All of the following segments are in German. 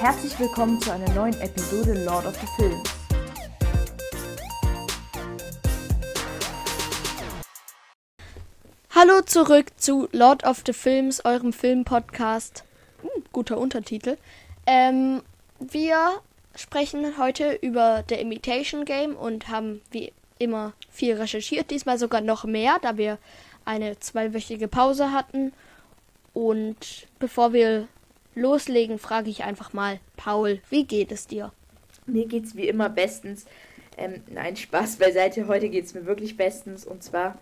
Herzlich willkommen zu einer neuen Episode Lord of the Films. Hallo zurück zu Lord of the Films, eurem Filmpodcast. Hm, guter Untertitel. Ähm, wir sprechen heute über The Imitation Game und haben wie immer viel recherchiert. Diesmal sogar noch mehr, da wir eine zweiwöchige Pause hatten. Und bevor wir loslegen, frage ich einfach mal, Paul, wie geht es dir? Mir geht es wie immer bestens. Ähm, nein, Spaß beiseite. Heute geht es mir wirklich bestens. Und zwar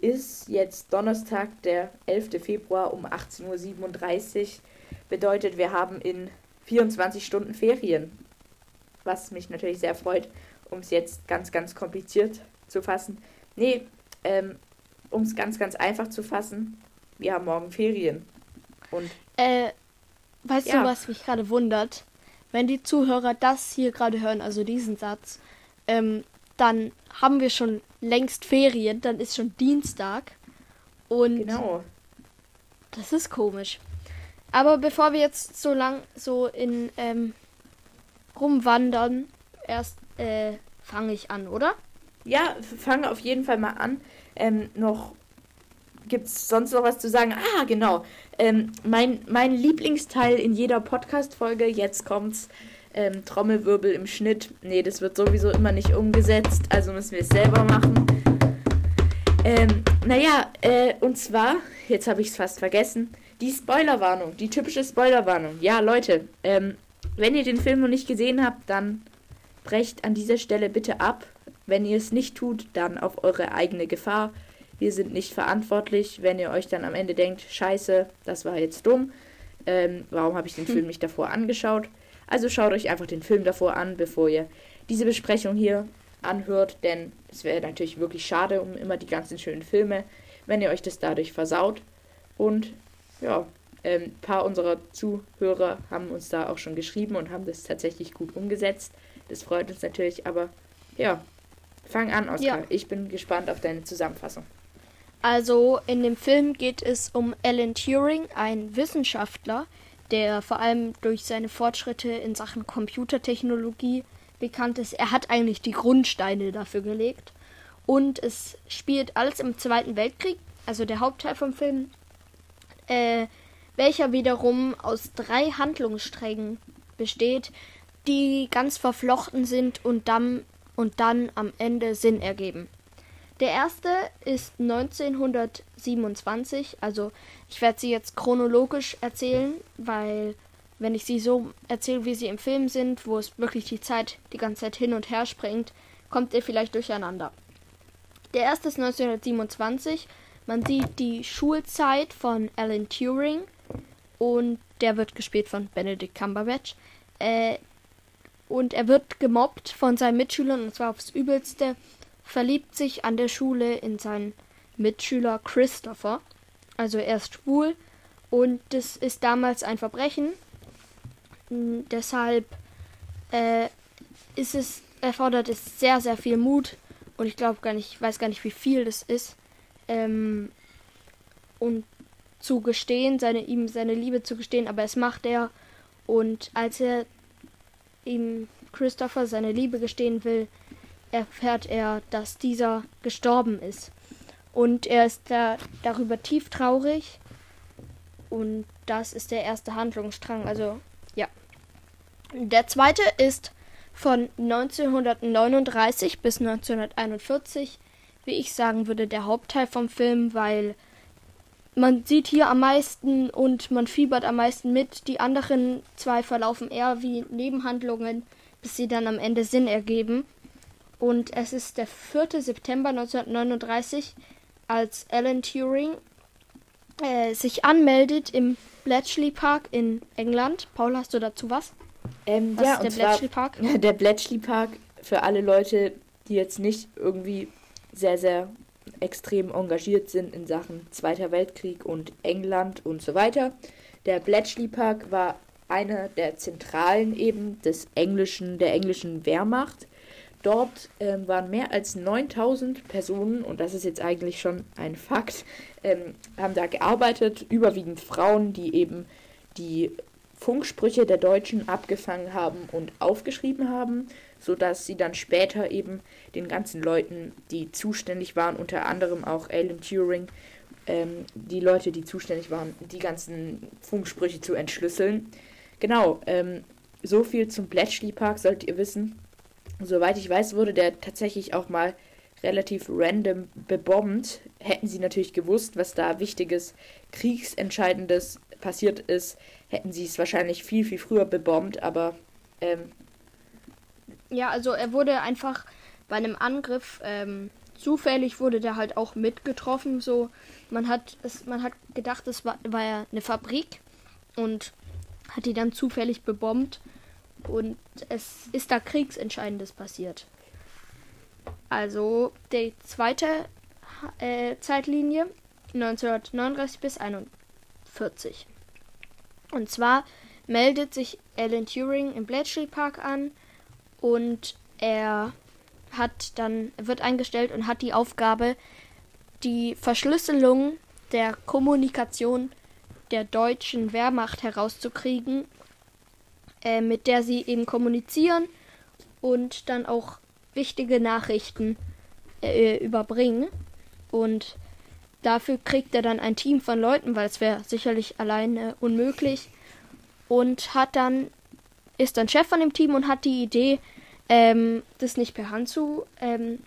ist jetzt Donnerstag, der 11. Februar um 18.37 Uhr. Bedeutet, wir haben in 24 Stunden Ferien. Was mich natürlich sehr freut, um es jetzt ganz, ganz kompliziert zu fassen. Nee, ähm, um es ganz, ganz einfach zu fassen, wir haben morgen Ferien. Und. Äh, weißt ja. du, was mich gerade wundert? Wenn die Zuhörer das hier gerade hören, also diesen Satz, ähm, dann haben wir schon längst Ferien, dann ist schon Dienstag. Und genau. Das ist komisch. Aber bevor wir jetzt so lang so in ähm, rumwandern, erst äh, fange ich an, oder? Ja, fange auf jeden Fall mal an. Ähm, noch gibt es sonst noch was zu sagen? Ah, genau. Ähm, mein, mein Lieblingsteil in jeder Podcast-Folge, jetzt kommt's. Ähm, Trommelwirbel im Schnitt. Nee, das wird sowieso immer nicht umgesetzt, also müssen wir es selber machen. Ähm, naja, äh, und zwar, jetzt habe ich es fast vergessen, die Spoilerwarnung, die typische Spoilerwarnung. Ja, Leute, ähm, wenn ihr den Film noch nicht gesehen habt, dann brecht an dieser Stelle bitte ab. Wenn ihr es nicht tut, dann auf eure eigene Gefahr. Wir sind nicht verantwortlich, wenn ihr euch dann am Ende denkt, scheiße, das war jetzt dumm. Ähm, warum habe ich den hm. Film nicht davor angeschaut? Also schaut euch einfach den Film davor an, bevor ihr diese Besprechung hier anhört, denn es wäre natürlich wirklich schade um immer die ganzen schönen Filme, wenn ihr euch das dadurch versaut. Und ja, ein ähm, paar unserer Zuhörer haben uns da auch schon geschrieben und haben das tatsächlich gut umgesetzt. Das freut uns natürlich, aber ja, fang an, Oskar. Ja. Ich bin gespannt auf deine Zusammenfassung. Also in dem Film geht es um Alan Turing, ein Wissenschaftler, der vor allem durch seine Fortschritte in Sachen Computertechnologie bekannt ist. Er hat eigentlich die Grundsteine dafür gelegt. Und es spielt alles im Zweiten Weltkrieg, also der Hauptteil vom Film, äh, welcher wiederum aus drei Handlungssträngen besteht, die ganz verflochten sind und dann, und dann am Ende Sinn ergeben. Der erste ist 1927, also ich werde sie jetzt chronologisch erzählen, weil wenn ich sie so erzähle, wie sie im Film sind, wo es wirklich die Zeit die ganze Zeit hin und her springt, kommt ihr vielleicht durcheinander. Der erste ist 1927. Man sieht die Schulzeit von Alan Turing und der wird gespielt von Benedict Cumberbatch. Äh, und er wird gemobbt von seinen Mitschülern und zwar aufs Übelste verliebt sich an der Schule in seinen Mitschüler Christopher. Also er ist schwul und das ist damals ein Verbrechen. Hm, deshalb äh, ist es, erfordert es sehr, sehr viel Mut und ich glaube gar nicht, ich weiß gar nicht, wie viel das ist. Ähm, und zu gestehen, seine, ihm seine Liebe zu gestehen, aber es macht er. Und als er ihm Christopher seine Liebe gestehen will, erfährt er, dass dieser gestorben ist. Und er ist da darüber tief traurig. Und das ist der erste Handlungsstrang. Also, ja. Der zweite ist von 1939 bis 1941, wie ich sagen würde, der Hauptteil vom Film, weil man sieht hier am meisten und man fiebert am meisten mit. Die anderen zwei verlaufen eher wie Nebenhandlungen, bis sie dann am Ende Sinn ergeben. Und es ist der 4. September 1939, als Alan Turing äh, sich anmeldet im Bletchley Park in England. Paul, hast du dazu was? Ähm, was ja, ist der Bletchley Park? Der Bletchley Park, für alle Leute, die jetzt nicht irgendwie sehr, sehr extrem engagiert sind in Sachen Zweiter Weltkrieg und England und so weiter. Der Bletchley Park war einer der Zentralen eben des englischen, der englischen Wehrmacht Dort ähm, waren mehr als 9000 Personen, und das ist jetzt eigentlich schon ein Fakt, ähm, haben da gearbeitet, überwiegend Frauen, die eben die Funksprüche der Deutschen abgefangen haben und aufgeschrieben haben, sodass sie dann später eben den ganzen Leuten, die zuständig waren, unter anderem auch Alan Turing, ähm, die Leute, die zuständig waren, die ganzen Funksprüche zu entschlüsseln. Genau, ähm, so viel zum Bletchley Park solltet ihr wissen. Soweit ich weiß, wurde der tatsächlich auch mal relativ random bebombt. Hätten sie natürlich gewusst, was da wichtiges, kriegsentscheidendes passiert ist, hätten sie es wahrscheinlich viel, viel früher bebombt, aber ähm, ja, also er wurde einfach bei einem Angriff ähm, zufällig wurde der halt auch mitgetroffen. So, man hat es, man hat gedacht, es war, war ja eine Fabrik und hat die dann zufällig bebombt und es ist da Kriegsentscheidendes passiert. Also die zweite äh, Zeitlinie 1939 bis 41. Und zwar meldet sich Alan Turing im Bletchley Park an und er hat dann wird eingestellt und hat die Aufgabe, die Verschlüsselung der Kommunikation der deutschen Wehrmacht herauszukriegen, äh, mit der sie eben kommunizieren und dann auch wichtige Nachrichten äh, überbringen. Und dafür kriegt er dann ein Team von Leuten, weil es wäre sicherlich alleine unmöglich. Und hat dann, ist dann Chef von dem Team und hat die Idee, ähm, das nicht per Hand zu ähm,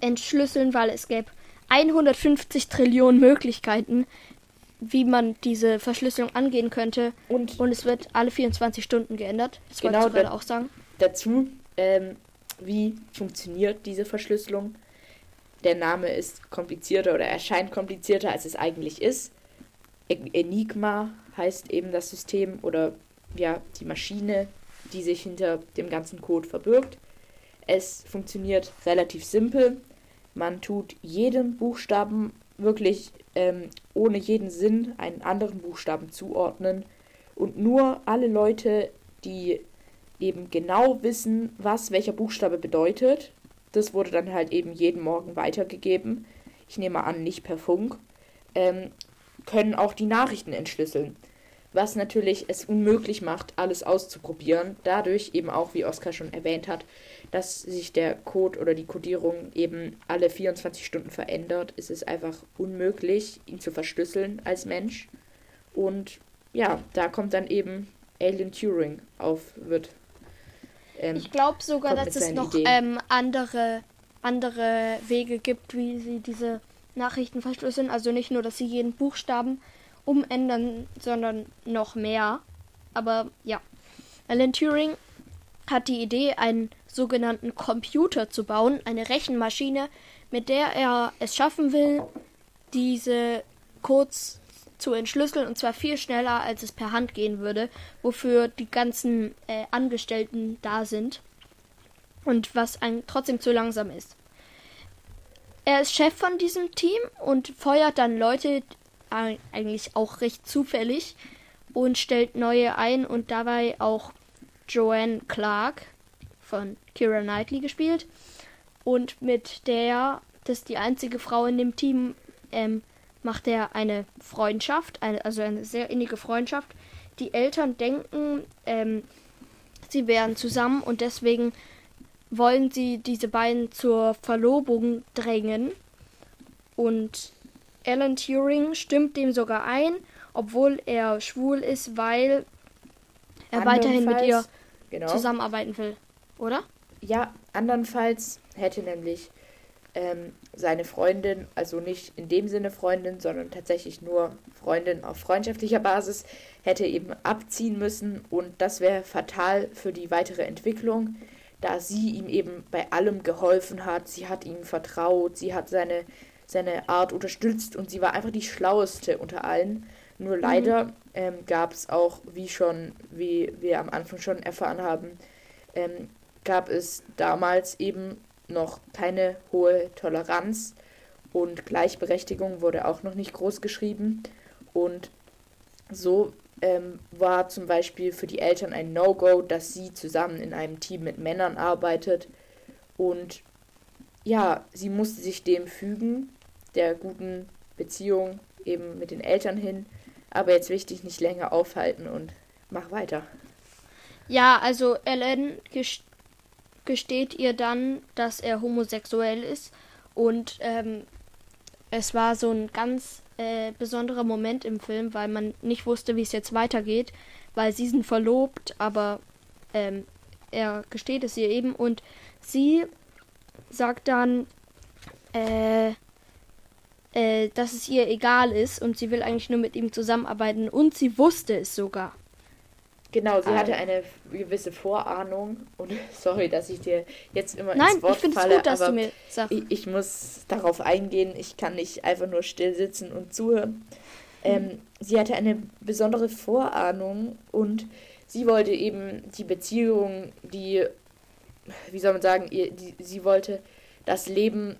entschlüsseln, weil es gäbe 150 Trillionen Möglichkeiten, wie man diese Verschlüsselung angehen könnte. Und, und es wird alle 24 Stunden geändert. Das genau, wollte ich gerade auch sagen. Dazu, ähm, wie funktioniert diese Verschlüsselung? Der Name ist komplizierter oder erscheint komplizierter, als es eigentlich ist. Enigma heißt eben das System oder ja, die Maschine, die sich hinter dem ganzen Code verbirgt. Es funktioniert relativ simpel. Man tut jedem Buchstaben wirklich ähm, ohne jeden Sinn einen anderen Buchstaben zuordnen und nur alle Leute, die eben genau wissen, was welcher Buchstabe bedeutet, das wurde dann halt eben jeden Morgen weitergegeben. Ich nehme an, nicht per Funk, ähm, können auch die Nachrichten entschlüsseln was natürlich es unmöglich macht, alles auszuprobieren. Dadurch eben auch, wie Oskar schon erwähnt hat, dass sich der Code oder die Codierung eben alle 24 Stunden verändert, ist es einfach unmöglich, ihn zu verschlüsseln als Mensch. Und ja, da kommt dann eben Alien Turing auf, wird. Ähm, ich glaube sogar, dass es noch ähm, andere, andere Wege gibt, wie sie diese Nachrichten verschlüsseln. Also nicht nur, dass sie jeden Buchstaben umändern, sondern noch mehr. Aber ja, Alan Turing hat die Idee, einen sogenannten Computer zu bauen, eine Rechenmaschine, mit der er es schaffen will, diese Codes zu entschlüsseln und zwar viel schneller, als es per Hand gehen würde, wofür die ganzen äh, Angestellten da sind und was ein, trotzdem zu langsam ist. Er ist Chef von diesem Team und feuert dann Leute, eigentlich auch recht zufällig und stellt neue ein und dabei auch Joanne Clark von Kira Knightley gespielt und mit der, das ist die einzige Frau in dem Team, ähm, macht er eine Freundschaft, eine, also eine sehr innige Freundschaft. Die Eltern denken, ähm, sie wären zusammen und deswegen wollen sie diese beiden zur Verlobung drängen. Und Alan Turing stimmt dem sogar ein, obwohl er schwul ist, weil er weiterhin mit ihr genau. zusammenarbeiten will, oder? Ja, andernfalls hätte nämlich ähm, seine Freundin, also nicht in dem Sinne Freundin, sondern tatsächlich nur Freundin auf freundschaftlicher Basis, hätte eben abziehen müssen und das wäre fatal für die weitere Entwicklung, da sie ihm eben bei allem geholfen hat, sie hat ihm vertraut, sie hat seine seine Art unterstützt und sie war einfach die schlaueste unter allen. Nur leider mhm. ähm, gab es auch, wie schon, wie wir am Anfang schon erfahren haben, ähm, gab es damals eben noch keine hohe Toleranz und Gleichberechtigung wurde auch noch nicht groß geschrieben. Und so ähm, war zum Beispiel für die Eltern ein No-Go, dass sie zusammen in einem Team mit Männern arbeitet. Und ja, sie musste sich dem fügen der guten Beziehung eben mit den Eltern hin. Aber jetzt will ich dich nicht länger aufhalten und mach weiter. Ja, also Ellen gesteht ihr dann, dass er homosexuell ist und ähm, es war so ein ganz äh, besonderer Moment im Film, weil man nicht wusste, wie es jetzt weitergeht, weil sie sind verlobt, aber ähm, er gesteht es ihr eben und sie sagt dann, äh, äh, dass es ihr egal ist und sie will eigentlich nur mit ihm zusammenarbeiten und sie wusste es sogar. Genau, sie hatte eine gewisse Vorahnung und sorry, dass ich dir jetzt immer Nein, ins Wort ich finde falle, es gut, dass du mir sagst. Ich, ich, muss darauf eingehen, ich kann nicht einfach nur still sitzen und zuhören. Ähm, sie hatte eine besondere Vorahnung und sie wollte eben die Beziehung, die, wie soll man sagen, ihr, die, sie wollte das Leben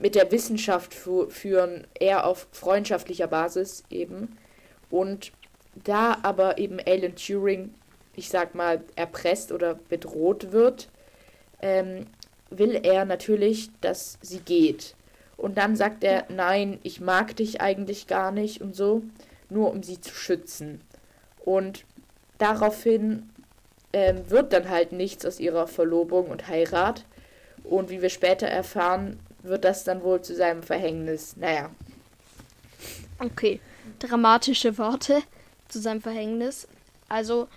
mit der Wissenschaft fu führen, eher auf freundschaftlicher Basis eben. Und da aber eben Alan Turing, ich sag mal, erpresst oder bedroht wird, ähm, will er natürlich, dass sie geht. Und dann sagt er, nein, ich mag dich eigentlich gar nicht und so, nur um sie zu schützen. Und daraufhin ähm, wird dann halt nichts aus ihrer Verlobung und Heirat. Und wie wir später erfahren, wird das dann wohl zu seinem Verhängnis. Naja. Okay, dramatische Worte zu seinem Verhängnis. Also,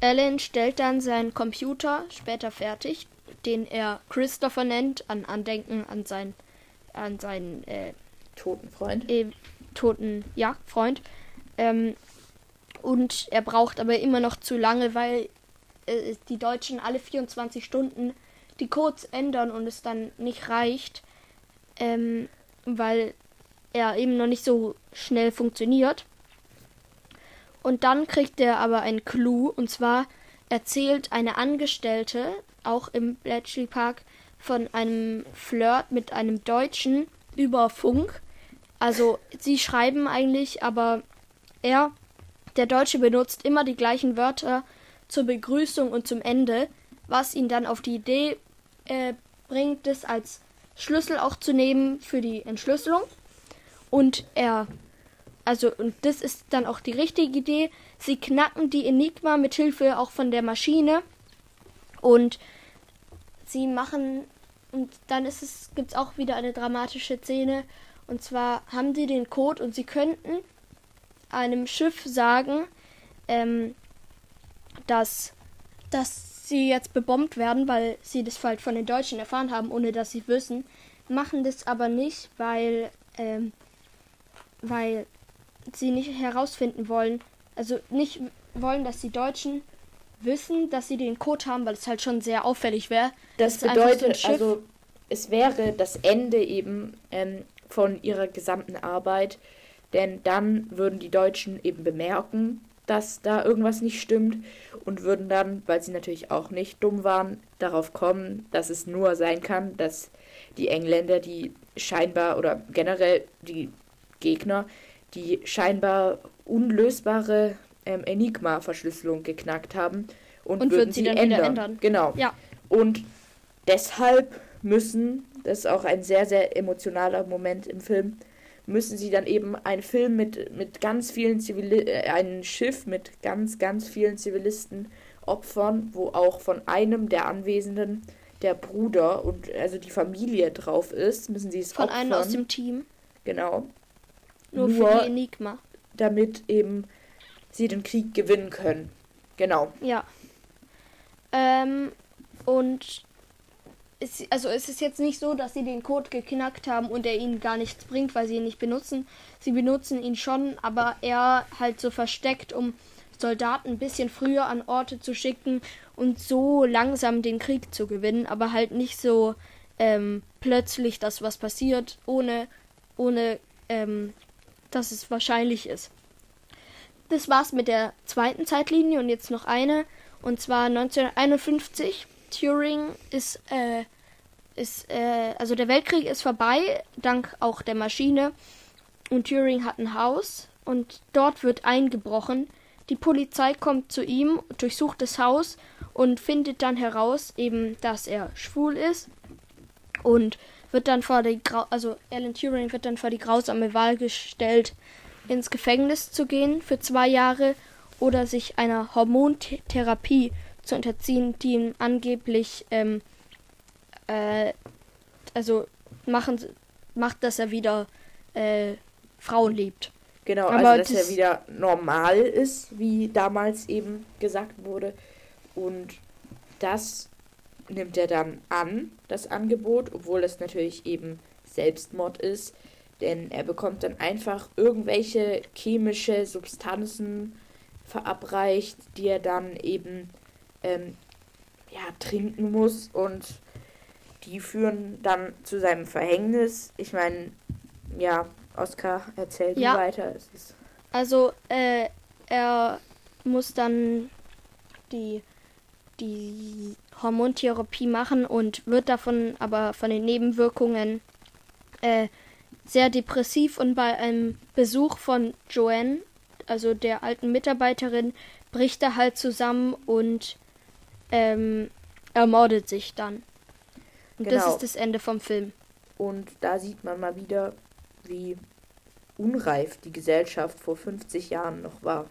Alan stellt dann seinen Computer später fertig, den er Christopher nennt, an Andenken an seinen, an seinen äh, toten Freund. Äh, toten, ja, Freund. Ähm, und er braucht aber immer noch zu lange, weil äh, die Deutschen alle 24 Stunden die Codes ändern und es dann nicht reicht, ähm, weil er eben noch nicht so schnell funktioniert. Und dann kriegt er aber ein Clou, und zwar erzählt eine Angestellte, auch im Bletchley Park, von einem Flirt mit einem Deutschen über Funk. Also sie schreiben eigentlich, aber er, der Deutsche, benutzt immer die gleichen Wörter zur Begrüßung und zum Ende, was ihn dann auf die Idee äh, bringt, das als Schlüssel auch zu nehmen für die Entschlüsselung. Und er also und das ist dann auch die richtige Idee. Sie knacken die Enigma mit Hilfe auch von der Maschine und sie machen und dann ist es gibt's auch wieder eine dramatische Szene und zwar haben sie den Code und sie könnten einem Schiff sagen, ähm, dass dass sie jetzt bebombt werden, weil sie das halt von den Deutschen erfahren haben, ohne dass sie wissen, machen das aber nicht, weil ähm, weil sie nicht herausfinden wollen, also nicht wollen, dass die Deutschen wissen, dass sie den Code haben, weil es halt schon sehr auffällig wäre. Das bedeutet, so also es wäre das Ende eben ähm, von ihrer gesamten Arbeit, denn dann würden die Deutschen eben bemerken, dass da irgendwas nicht stimmt und würden dann, weil sie natürlich auch nicht dumm waren, darauf kommen, dass es nur sein kann, dass die Engländer, die scheinbar oder generell die Gegner, die scheinbar unlösbare ähm, Enigma-Verschlüsselung geknackt haben und, und würden sie, dann ändern. ändern. Genau. Ja. Und deshalb müssen, das ist auch ein sehr, sehr emotionaler Moment im Film, müssen sie dann eben einen Film mit, mit ganz vielen Zivilisten, äh, ein Schiff mit ganz, ganz vielen Zivilisten opfern, wo auch von einem der Anwesenden der Bruder und also die Familie drauf ist, müssen sie es Von einem aus dem Team. Genau. Nur, Nur für die Enigma. Damit eben sie den Krieg gewinnen können. Genau. Ja. Ähm, und es, also es ist jetzt nicht so, dass sie den Code geknackt haben und er ihnen gar nichts bringt, weil sie ihn nicht benutzen. Sie benutzen ihn schon, aber er halt so versteckt, um Soldaten ein bisschen früher an Orte zu schicken und so langsam den Krieg zu gewinnen, aber halt nicht so ähm, plötzlich, dass was passiert, ohne, ohne ähm, dass es wahrscheinlich ist. Das war's mit der zweiten Zeitlinie und jetzt noch eine. Und zwar 1951. Turing ist, äh, ist, äh, also der Weltkrieg ist vorbei, dank auch der Maschine. Und Turing hat ein Haus und dort wird eingebrochen. Die Polizei kommt zu ihm, durchsucht das Haus und findet dann heraus, eben, dass er schwul ist. Und wird dann vor die Grau also Alan Turing wird dann vor die grausame Wahl gestellt, ins Gefängnis zu gehen für zwei Jahre oder sich einer Hormontherapie zu unterziehen, die ihm angeblich ähm, äh, also machen macht, dass er wieder äh, Frauen liebt. Genau, Aber also dass das- er wieder normal ist, wie damals eben gesagt wurde. Und das nimmt er dann an, das Angebot, obwohl das natürlich eben Selbstmord ist. Denn er bekommt dann einfach irgendwelche chemische Substanzen verabreicht, die er dann eben ähm, ja, trinken muss. Und die führen dann zu seinem Verhängnis. Ich meine, ja, Oskar erzählt Ja. weiter. Es ist Also äh, er muss dann die die Hormontherapie machen und wird davon aber von den Nebenwirkungen äh, sehr depressiv und bei einem Besuch von Joanne, also der alten Mitarbeiterin, bricht er halt zusammen und ähm, ermordet sich dann. Und das Genau. ist das Ende vom Film. Und da sieht man mal wieder, wie unreif die Gesellschaft vor 50 Jahren noch war.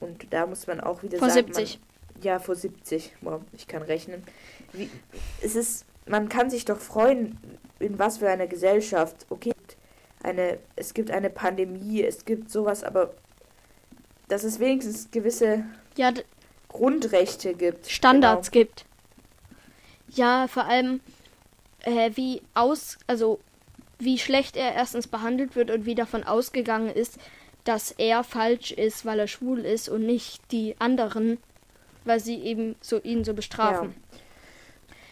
Und da muss man auch wieder Vor sagen, 70. Man, ja, vor 70. Wow, ich kann rechnen. Wie, es ist, man kann sich doch freuen, in was für einer Gesellschaft. Okay, eine, es gibt eine Pandemie, es gibt sowas, aber dass es wenigstens gewisse Ja, Grundrechte gibt. Standards Genau. gibt. Ja, vor allem äh, wie aus, also wie schlecht er erstens behandelt wird und wie davon ausgegangen ist, dass er falsch ist, weil er schwul ist und nicht die anderen, weil sie eben so ihn so bestrafen.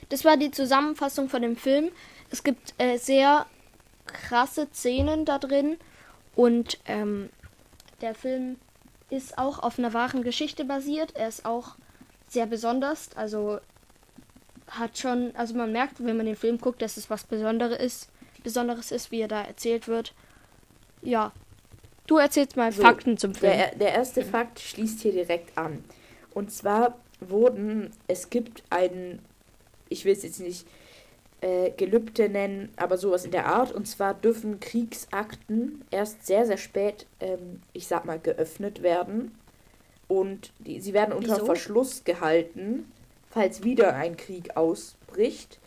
Das war die Zusammenfassung von dem Film. Es gibt äh, sehr krasse Szenen da drin und ähm, der Film ist auch auf einer wahren Geschichte basiert. Er ist auch sehr besonders, also hat schon, also man merkt, wenn man den Film guckt, dass es was Besonderes ist, Besonderes ist, wie er da erzählt wird. Ja. Du erzählst mal So, Fakten zum Film. Der, der erste Fakt schließt hier direkt an. Und zwar wurden, es gibt einen, ich will es jetzt nicht äh, Gelübde nennen, aber sowas in der Art. Und zwar dürfen Kriegsakten erst sehr, sehr spät, ähm, ich sag mal, geöffnet werden. Und die, sie werden unter Wieso? Verschluss gehalten, falls wieder ein Krieg ausbricht.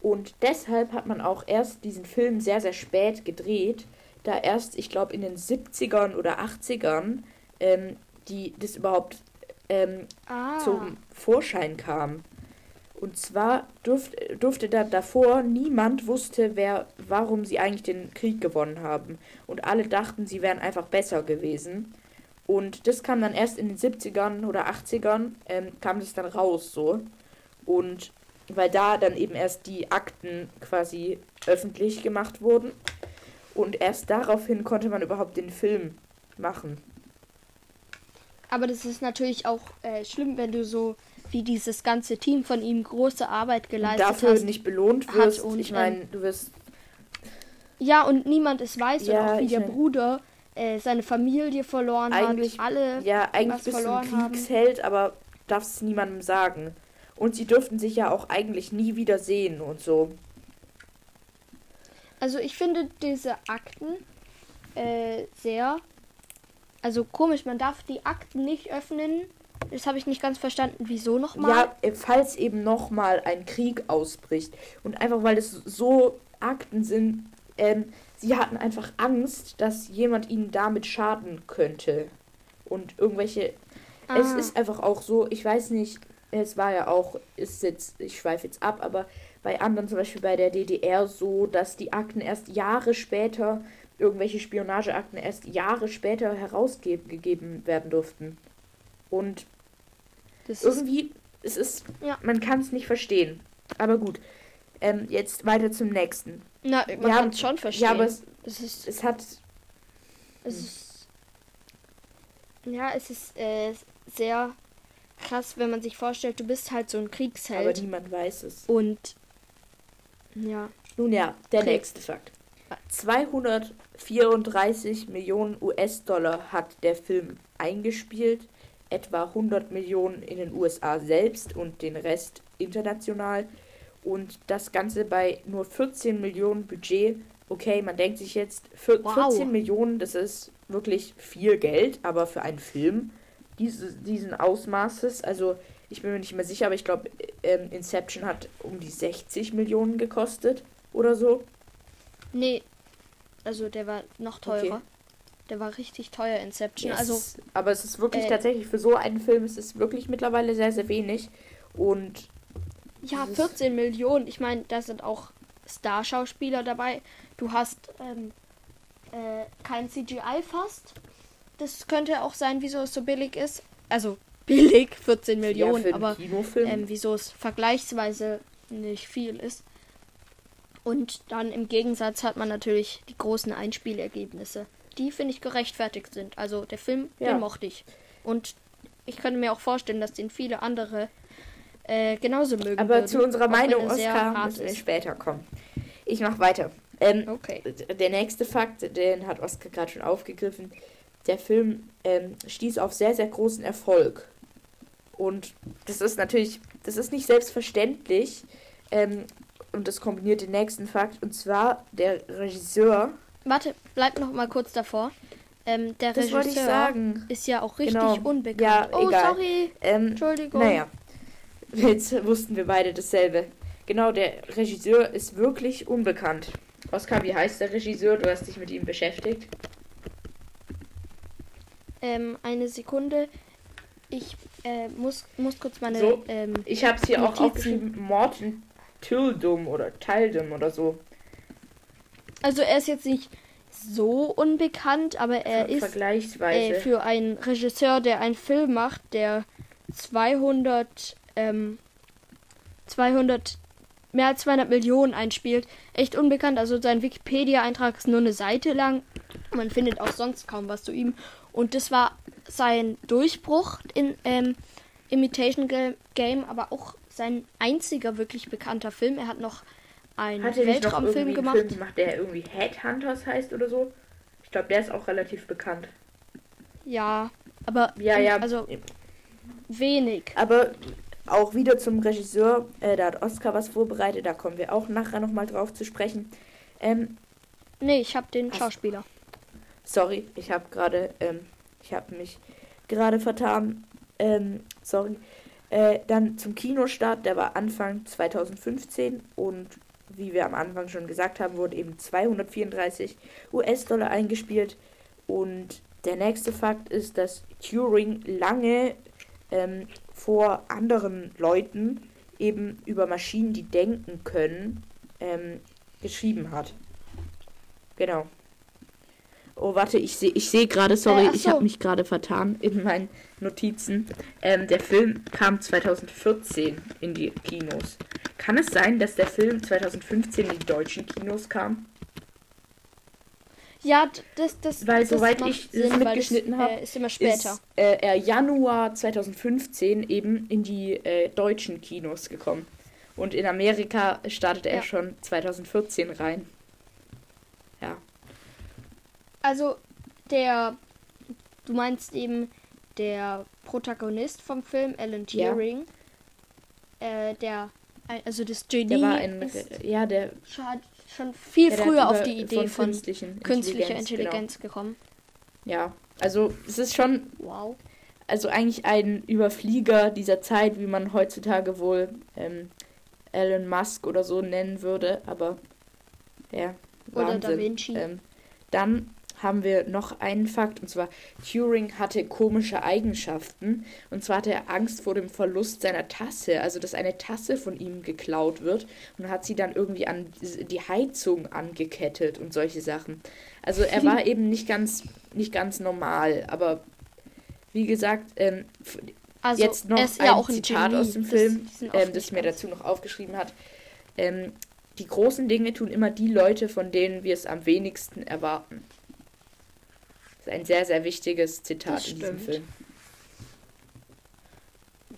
Und deshalb hat man auch erst diesen Film sehr, sehr spät gedreht, da erst, ich glaube, in den 70ern oder 80ern ähm, die, das überhaupt ähm, ah, zum Vorschein kam. Und zwar durft, durfte da davor niemand wusste, wer, warum sie eigentlich den Krieg gewonnen haben. Und alle dachten, sie wären einfach besser gewesen. Und das kam dann erst in den 70ern oder 80ern, ähm, kam das dann raus so. Und weil da dann eben erst die Akten quasi öffentlich gemacht wurden. Und erst daraufhin konnte man überhaupt den Film machen. aber das ist natürlich auch äh, schlimm, wenn du so wie dieses ganze Team von ihm große Arbeit geleistet dafür hast. nicht belohnt hat wirst. und, ich meine, du wirst Ja, und niemand es weiß Ja, und auch wie der mein- Bruder äh, seine Familie verloren Eigentlich- hat. Alle Ja, eigentlich bist du ein verloren haben. Kriegsheld, aber darfst es niemandem sagen. Und sie dürften sich ja auch eigentlich nie wieder sehen und so. Also ich finde diese Akten äh, sehr, also komisch, man darf die Akten nicht öffnen. Das habe ich nicht ganz verstanden. Wieso nochmal? Ja, äh, falls eben nochmal ein Krieg ausbricht. Und einfach weil es so Akten sind, ähm, sie hatten einfach Angst, dass jemand ihnen damit schaden könnte. Und irgendwelche. Es Ah. ist einfach auch so, ich weiß nicht, es war ja auch, ist jetzt, ich schweife jetzt ab, aber bei anderen, zum Beispiel bei der DDR, so, dass die Akten erst Jahre später, irgendwelche Spionageakten erst Jahre später herausgegeben werden durften. Und das ist, irgendwie, es ist, Ja. man kann es nicht verstehen. Aber gut, ähm, jetzt weiter zum nächsten. na, man ja, kann es schon verstehen. Ja, aber es, ist, es hat, es ist, ja, es ist äh, sehr krass, wenn man sich vorstellt, du bist halt so ein aber Kriegsheld niemand weiß es. und ja, Nun ja, der Okay. nächste Fakt. 234 Millionen US-Dollar hat der Film eingespielt, etwa 100 Millionen in den USA selbst und den Rest international. Und das Ganze bei nur 14 Millionen Budget. Okay, man denkt sich jetzt, vier- Wow. 14 Millionen, das ist wirklich viel Geld, aber für einen Film, diese, diesen Ausmaßes. Also ich bin mir nicht mehr sicher, aber ich glaube, ähm, Inception hat um die 60 Millionen gekostet oder so. Nee, also der war noch teurer. Okay. Der war richtig teuer, Inception. Es Also, ist, aber es ist wirklich äh, tatsächlich für so einen Film ist es wirklich mittlerweile sehr, sehr wenig. Und ja, dieses- 14 Millionen. Ich meine, da sind auch Starschauspieler dabei. Du hast ähm, äh, kein CGI fast. Das könnte auch sein, wieso es so billig ist. Also billig, 14 ja, Millionen, aber ähm, wieso es vergleichsweise nicht viel ist. Und dann im Gegensatz hat man natürlich die großen Einspielergebnisse, die finde ich gerechtfertigt sind. Also der Film, Ja. den mochte ich. Und ich könnte mir auch vorstellen, dass den viele andere äh, genauso mögen. aber würden, zu unserer Meinung, Oscar, müssen wir später kommen. Ich mach weiter. Ähm, Okay. Der nächste Fakt, den hat Oscar gerade schon aufgegriffen. Der Film ähm, stieß auf sehr, sehr großen Erfolg. Und das ist natürlich, das ist nicht selbstverständlich. Ähm, und das kombiniert den nächsten Fakt. Und zwar der Regisseur. Warte, bleib noch mal kurz davor. Ähm, der Das Regisseur ist ja auch richtig Genau. unbekannt. Ja, oh, egal. sorry. Ähm, Entschuldigung. naja, jetzt wussten wir beide dasselbe. Genau, der Regisseur ist wirklich unbekannt. Oscar, wie heißt der Regisseur? Du hast dich mit ihm beschäftigt. Ähm, eine Sekunde. Ich äh, muss, muss kurz meine. So. Ähm, Ich habe es hier auch Notizen. aufgeschrieben. Morten Tildum oder Tildum oder so. Also er ist jetzt nicht so unbekannt, aber er Ver- ist vergleichsweise. äh, für einen Regisseur, der einen Film macht, der 200, ähm, 200, mehr als 200 Millionen einspielt, echt unbekannt. Also sein Wikipedia-Eintrag ist nur eine Seite lang. Man findet auch sonst kaum was zu ihm. Und das war sein Durchbruch in ähm, Imitation Ga- Game, aber auch sein einziger wirklich bekannter Film. Er hat noch einen Hat Weltraumfilm gemacht. einen Film gemacht, der irgendwie Headhunters heißt oder so? Ich glaube, der ist auch relativ bekannt. Ja, aber Ja, ja. also wenig. Aber auch wieder zum Regisseur. Äh, da hat Oscar was vorbereitet. Da kommen wir auch nachher nochmal drauf zu sprechen. Ähm, Nee, ich habe den. Schauspieler. sorry, ich habe gerade, ähm, ich habe mich gerade vertan. Ähm, sorry. Äh, dann zum Kinostart, der war Anfang 2015 und wie wir am Anfang schon gesagt haben, wurden eben 234 US-Dollar eingespielt. Und der nächste Fakt ist, dass Turing lange ähm, vor anderen Leuten eben über Maschinen, die denken können, ähm, geschrieben hat. Genau. Oh, warte, ich sehe ich seh gerade, sorry, Äh, ich habe mich gerade vertan in meinen Notizen. Ähm, der Film kam 2014 in die Kinos. Kann es sein, dass der Film 2015 in die deutschen Kinos kam? Ja, das, das, Weil das soweit ich Sinn, mitgeschnitten hab, äh, ist immer später. Ist äh, er Januar 2015 eben in die äh, deutschen Kinos gekommen. Und in Amerika startete er Ja. schon 2014 rein. Ja. Also der, du meinst eben der Protagonist vom Film, Alan Ja. Turing, äh, der, also das Genie, Der war ein. ist Ja, der. schon, viel ja, früher auf die Idee von, künstlichen künstlicher Intelligenz, genau. Gekommen. Ja, also es ist schon Wow. also eigentlich ein Überflieger dieser Zeit, wie man heutzutage wohl ähm, Elon Musk oder so nennen würde, aber ja, Oder Wahnsinn. Da Vinci. Ähm, dann haben wir noch einen Fakt, und zwar Turing hatte komische Eigenschaften. Und zwar hatte er Angst vor dem Verlust seiner Tasse, also dass eine Tasse von ihm geklaut wird und hat sie dann irgendwie an die Heizung angekettet und solche Sachen. Also er war eben nicht ganz, nicht ganz normal, aber wie gesagt, ähm, Also jetzt noch ist ein ja auch ein Zitat Genie. aus dem Film, das, ähm, das mir dazu noch aufgeschrieben hat. Ähm, die großen Dinge tun immer die Leute, von denen wir es am wenigsten erwarten. Ein sehr, sehr wichtiges Zitat in diesem. Film.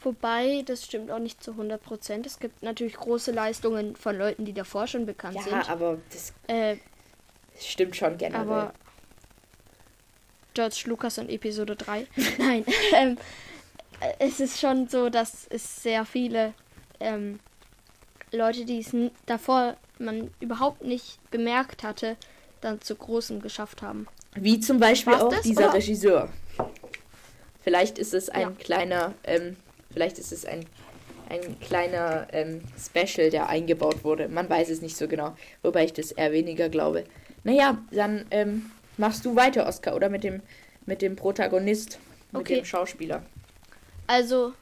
Wobei, das stimmt auch nicht zu 100 Prozent. Es gibt natürlich große Leistungen von Leuten, die davor schon bekannt Ja, sind. aber das Äh, stimmt schon generell. aber George Lucas in Episode 3. Nein. ähm, äh, es ist schon so, dass es sehr viele ähm, Leute, die es n- davor man überhaupt nicht bemerkt hatte, dann zu Großen geschafft haben. Wie zum Beispiel War's auch das, dieser oder? Regisseur. Vielleicht ist es ein Ja. kleiner, ähm, vielleicht ist es ein, ein kleiner ähm, Special, der eingebaut wurde. Man weiß es nicht so genau, wobei ich das eher weniger glaube. Naja, dann ähm, machst du weiter, Oscar, oder mit dem, mit dem Protagonist, mit Okay. dem Schauspieler. Also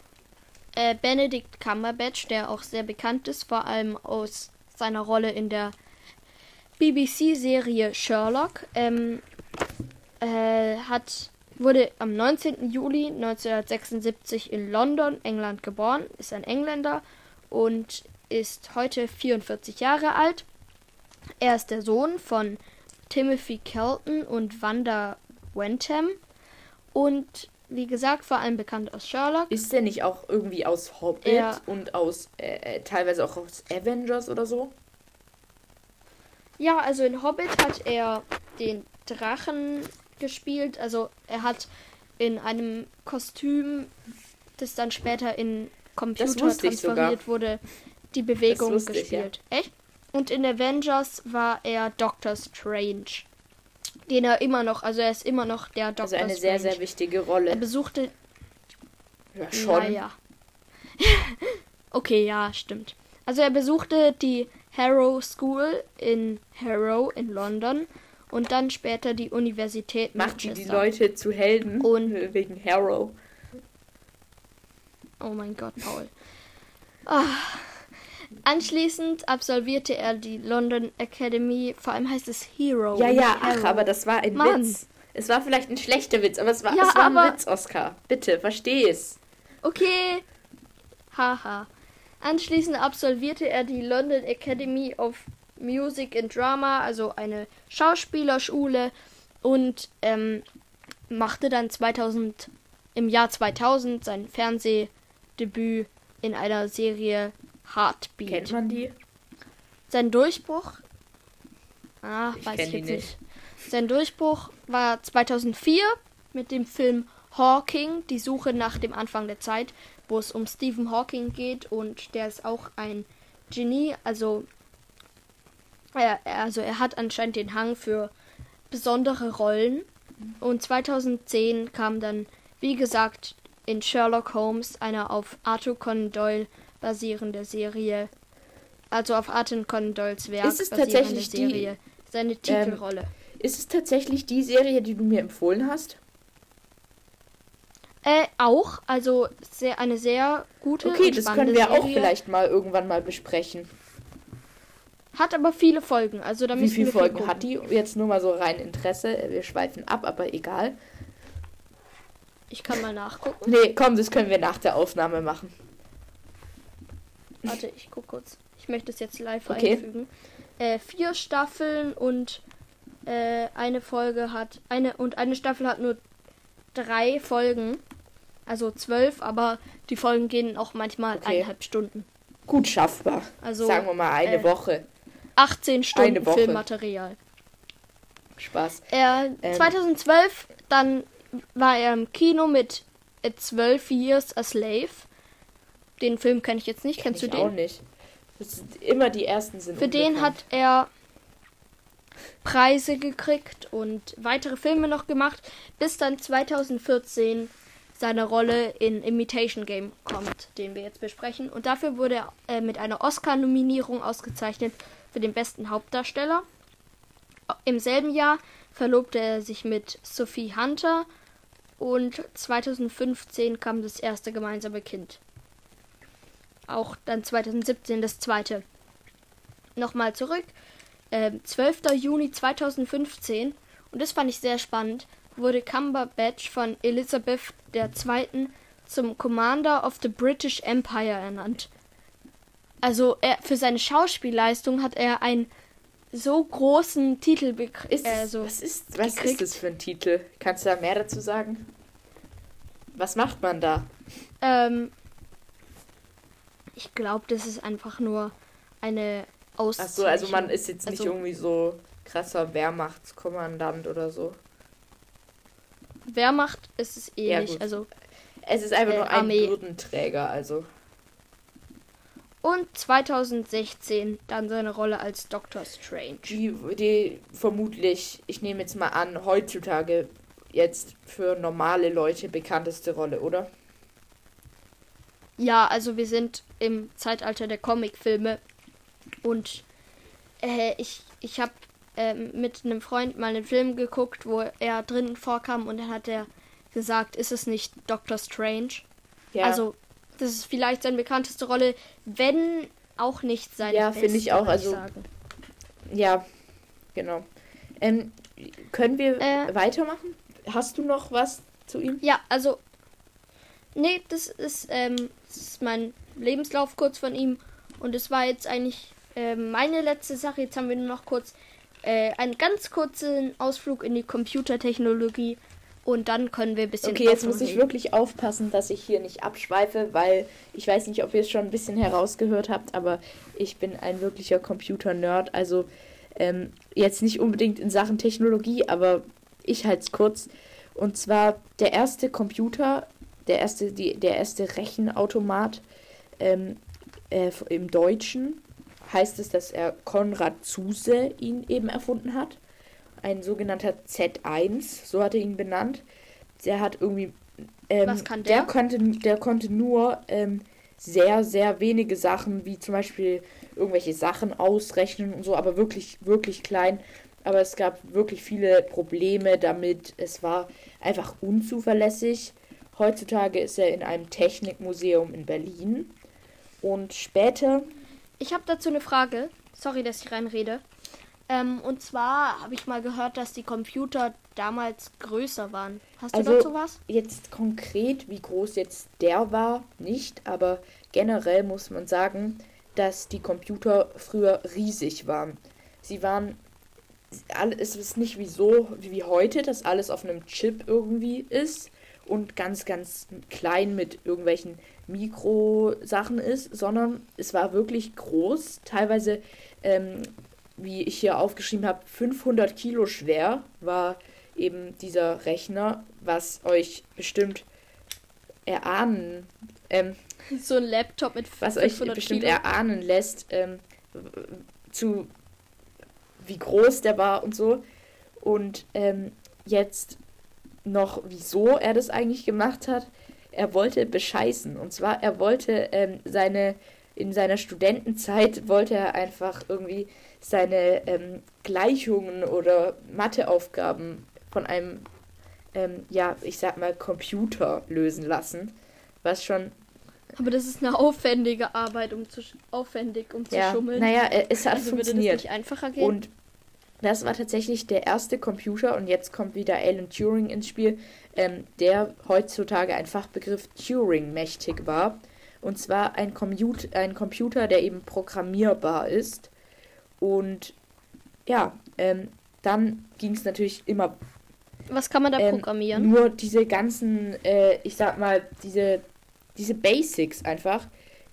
äh, Benedict Cumberbatch, der auch sehr bekannt ist, vor allem aus seiner Rolle in der BBC-Serie Sherlock, ähm, äh, hat, wurde am 19. Juli 1976 in London, England geboren, ist ein Engländer und ist heute 44 Jahre alt. Er ist der Sohn von Timothy Kelton und Wanda Wentham und wie gesagt, vor allem bekannt aus Sherlock. Ist der nicht auch irgendwie aus Hobbit Ja. und aus äh, äh, teilweise auch aus Avengers oder so? Ja, also in Hobbit hat er den Drachen gespielt. Also er hat in einem Kostüm, das dann später in Computer transferiert wurde, die Bewegung wusste ich, gespielt. Echt? Und in Avengers war er Doctor Strange. Den er immer noch, also er ist immer noch der Doctor Also eine Strange. sehr, sehr wichtige er Rolle. besuchte Ja, schon. Naja. okay, ja, stimmt. Also er besuchte die Harrow School in Harrow in London und dann später die Universität Macht die die Manchester. Leute zu Helden Und- wegen Harrow. Oh mein Gott, Paul. Ah. Anschließend absolvierte er die London Academy, vor allem heißt es Hero. Ja, ja, ach, Harrow. aber das war ein Mann. Witz. Es war vielleicht ein schlechter Witz, aber es war, Ja, es war ein aber- Witz, Oscar. Bitte, versteh es. Okay. Haha. Anschließend absolvierte er die London Academy of Music and Drama, also eine Schauspielerschule und ähm, machte dann 2000 im Jahr 2000 sein Fernsehdebüt in einer Serie Heartbeat. Kennt man die? Sein Durchbruch? Ah, Ich weiß ich jetzt nicht. nicht. Sein Durchbruch war 2004 mit dem Film Hawking, die Suche nach dem Anfang der Zeit, wo es um Stephen Hawking geht und der ist auch ein Genie, also er, also er hat anscheinend den Hang für besondere Rollen und 2010 kam dann, wie gesagt, in Sherlock Holmes eine auf Arthur Conan Doyle basierende Serie, also auf Arthur Conan Doyles Werk Ist es basierende tatsächlich die- Serie, seine Titelrolle. Ist es tatsächlich die Serie, die du mir empfohlen hast? Äh, auch, also sehr, eine sehr gute Okay, das können wir auch Serie. vielleicht mal irgendwann mal besprechen. Hat aber viele Folgen, also da Wie müssen viele Folgen gucken. hat die? Jetzt nur mal so rein Interesse. Wir schweifen ab, aber egal. Ich kann mal nachgucken. Nee, komm, das können wir nach der Aufnahme machen. Warte, ich guck kurz. Ich möchte es jetzt live Okay. einfügen. Äh, vier Staffeln und äh, eine Folge hat eine und eine Staffel hat nur drei Folgen. Also zwölf, aber die Folgen gehen auch manchmal Okay. eineinhalb Stunden. Gut schaffbar. Also Sagen wir mal eine äh, Woche. 18 Stunden. Filmmaterial. Spaß. Er, Ähm. 2012, dann war er im Kino mit A 12 Years a Slave. Den Film kenne ich jetzt nicht. Kennst ich du auch den? nicht. Das sind, immer die ersten sind Für den hat er Preise gekriegt und weitere Filme noch gemacht, bis dann 2014 seine Rolle in Imitation Game kommt, den wir jetzt besprechen. Und dafür wurde er äh, mit einer Oscar-Nominierung ausgezeichnet für den besten Hauptdarsteller. Im selben Jahr verlobte er sich mit Sophie Hunter und 2015 kam das erste gemeinsame Kind. Auch dann 2017 das zweite. Nochmal zurück. Ähm, 12. Juni 2015, und das fand ich sehr spannend, wurde Cumberbatch von Elizabeth II. zum Commander of the British Empire ernannt. Also er, für seine Schauspielleistung hat er einen so großen Titel. Ist, Äh, so. was ist, was ist gekriegt. das für ein Titel? Kannst du da mehr dazu sagen? Was macht man da? Ähm, ich glaube, das ist einfach nur eine Auszeichnung. Ach so, also man ist jetzt nicht Also- irgendwie so krasser Wehrmachtskommandant oder so. Wehrmacht ist es eh Ja, nicht. gut. Also Es ist einfach Äh, nur ein Armee. Würdenträger, also. Und 2016 dann seine Rolle als Doctor Strange. Die, die vermutlich, ich nehme jetzt mal an, heutzutage jetzt für normale Leute bekannteste Rolle, oder? Ja, also wir sind im Zeitalter der Comicfilme und äh, ich, ich habe ähm, mit einem Freund mal einen Film geguckt, wo er drin vorkam und dann hat er gesagt, ist es nicht Doctor Strange? Ja. Also das ist vielleicht seine bekannteste Rolle, wenn auch nicht seine Ja, finde ich auch, also- sagen. Ja, genau. Ähm, können wir Äh. weitermachen? Hast du noch was zu ihm? Ja, also. Nee, das ist, ähm, das ist mein Lebenslauf kurz von ihm. Und es war jetzt eigentlich ähm, meine letzte Sache. Jetzt haben wir nur noch kurz äh, einen ganz kurzen Ausflug in die Computertechnologie. Und dann können wir ein bisschen. Okay, jetzt muss ich reden. wirklich aufpassen, dass ich hier nicht abschweife, weil ich weiß nicht, ob ihr es schon ein bisschen herausgehört habt, aber ich bin ein wirklicher Computer-Nerd. Also ähm, jetzt nicht unbedingt in Sachen Technologie, aber ich halte es kurz. Und zwar der erste Computer, der erste, die, der erste Rechenautomat ähm, äh, im Deutschen heißt es, dass er Konrad Zuse ihn eben erfunden hat ein sogenannter Z1, so hat er ihn benannt. Der hat irgendwie. Ähm, Was kann der? Der konnte, der konnte nur ähm, sehr, sehr wenige Sachen, wie zum Beispiel irgendwelche Sachen ausrechnen und so, aber wirklich, wirklich klein. Aber es gab wirklich viele Probleme damit. Es war einfach unzuverlässig. Heutzutage ist er in einem Technikmuseum in Berlin. Und später Ich habe dazu eine Frage. Sorry, dass ich reinrede. Ähm, und zwar habe ich mal gehört, dass die Computer damals größer waren. Hast du Also- dazu was? jetzt konkret, wie groß jetzt der war, nicht, aber generell muss man sagen, dass die Computer früher riesig waren. Sie waren, es ist nicht wie so wie heute, dass alles auf einem Chip irgendwie ist und ganz, ganz klein mit irgendwelchen Mikrosachen ist, sondern es war wirklich groß, teilweise, ähm, wie ich hier aufgeschrieben habe, 500 Kilo schwer war eben dieser Rechner, was euch bestimmt erahnen, ähm, So ein Laptop mit was euch 500 bestimmt Kilo. erahnen lässt, ähm, zu wie groß der war und so. Und ähm, jetzt noch, wieso er das eigentlich gemacht hat. Er wollte bescheißen. Und zwar, er wollte ähm, seine, in seiner Studentenzeit wollte er einfach irgendwie seine ähm, Gleichungen oder Matheaufgaben von einem, ähm, ja, ich sag mal, Computer lösen lassen. Was schon Aber das ist eine aufwendige Arbeit, um zu aufwendig, um zu ja, schummeln. naja, äh, es hat also funktioniert. nicht einfacher gehen. Und das war tatsächlich der erste Computer, und jetzt kommt wieder Alan Turing ins Spiel, ähm, der heutzutage ein Fachbegriff Turing mächtig war. Und zwar ein, ein Computer, der eben programmierbar ist. Und ja, ähm, dann ging es natürlich immer Was kann man da ähm, programmieren? nur diese ganzen, äh, ich sag mal, diese, diese Basics einfach.